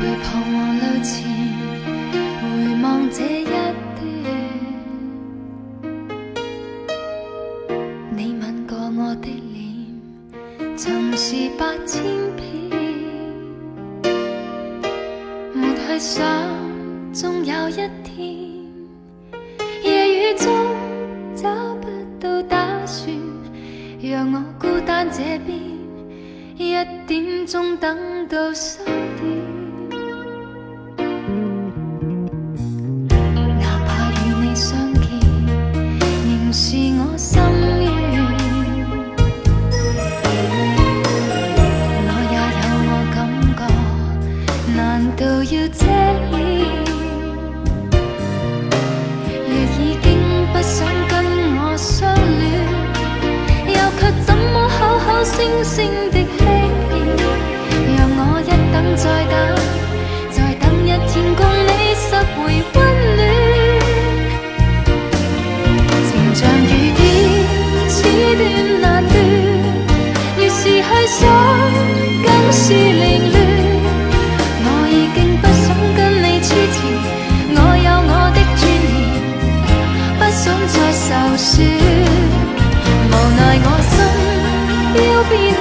回望路前，回望这一段，你吻过我的脸，曾是八千遍。没去想，终有一天，夜雨中找不到打算，让我孤单这边，一点钟等到三点。be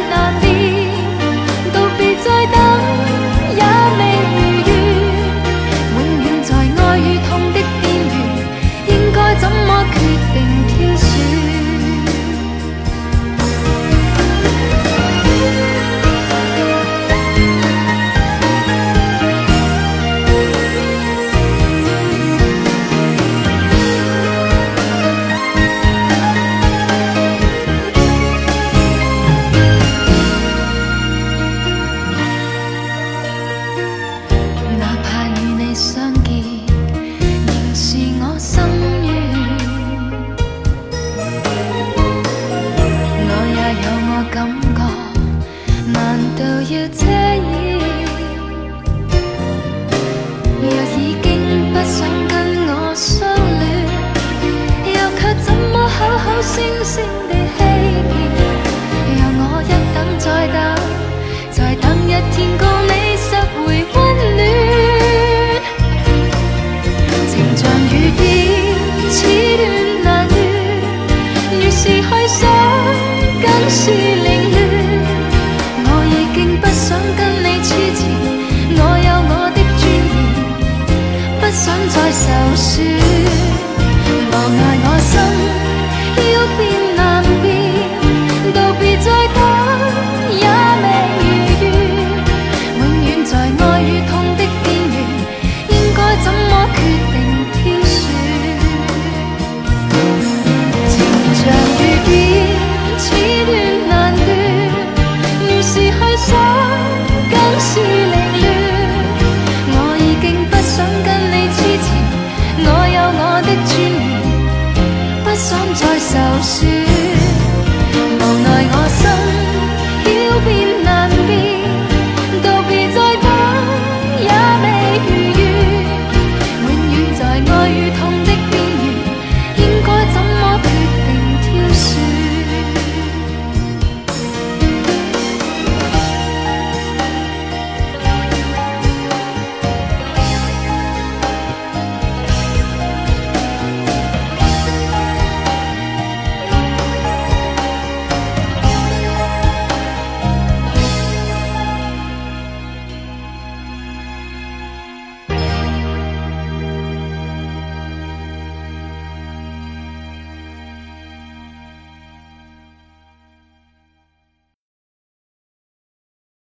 想再受损无奈我心。再受损。无奈我心